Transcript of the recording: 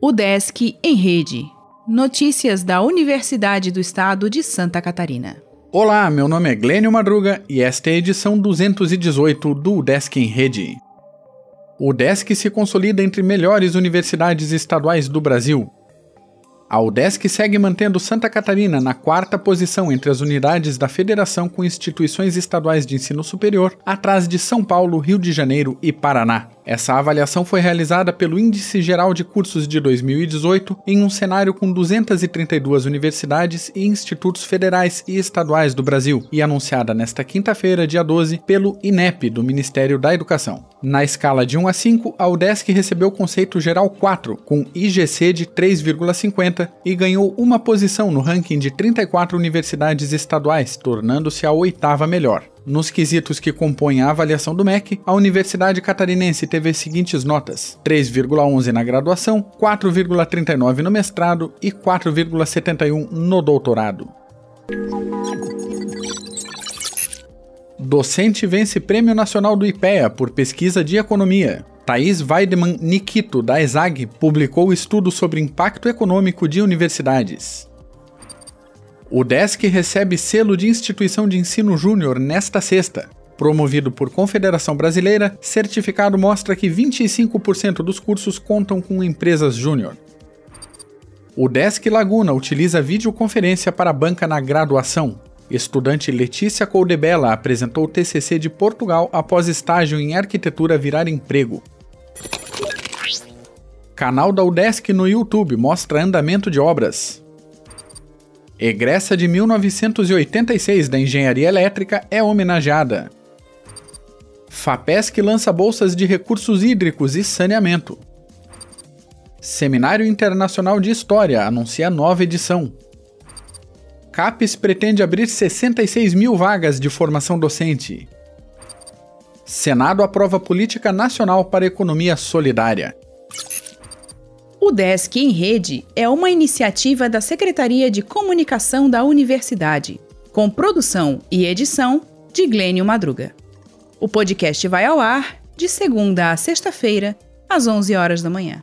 O Desk em Rede. Notícias da Universidade do Estado de Santa Catarina. Olá, meu nome é Glênio Madruga e esta é a edição 218 do Desk em Rede. O Desk se consolida entre melhores universidades estaduais do Brasil. A UDESC segue mantendo Santa Catarina na quarta posição entre as unidades da federação com instituições estaduais de ensino superior, atrás de São Paulo, Rio de Janeiro e Paraná. Essa avaliação foi realizada pelo Índice Geral de Cursos de 2018 em um cenário com 232 universidades e institutos federais e estaduais do Brasil e anunciada nesta quinta-feira, dia 12, pelo INEP do Ministério da Educação. Na escala de 1 a 5, a UDESC recebeu o conceito geral 4, com IGC de 3,50 e ganhou uma posição no ranking de 34 universidades estaduais, tornando-se a oitava melhor. Nos quesitos que compõem a avaliação do MEC, a Universidade Catarinense teve as seguintes notas: 3,11 na graduação, 4,39 no mestrado e 4,71 no doutorado. Docente vence Prêmio Nacional do IPEA por pesquisa de economia. Thaís Weidemann Nikito, da ESAG, publicou estudo sobre impacto econômico de universidades. O DESC recebe selo de instituição de ensino júnior nesta sexta. Promovido por Confederação Brasileira, certificado mostra que 25% dos cursos contam com empresas júnior. O Desk Laguna utiliza videoconferência para banca na graduação. Estudante Letícia Coldebella apresentou o TCC de Portugal após estágio em arquitetura virar emprego. Canal da UDESC no YouTube mostra andamento de obras. Egressa de 1986 da Engenharia Elétrica é homenageada. FAPESC lança bolsas de recursos hídricos e saneamento. Seminário Internacional de História anuncia nova edição. CAPES pretende abrir 66 mil vagas de formação docente. Senado aprova política nacional para economia solidária. O Desk em Rede é uma iniciativa da Secretaria de Comunicação da Universidade, com produção e edição de Glênio Madruga. O podcast vai ao ar de segunda a sexta-feira, às 11 horas da manhã.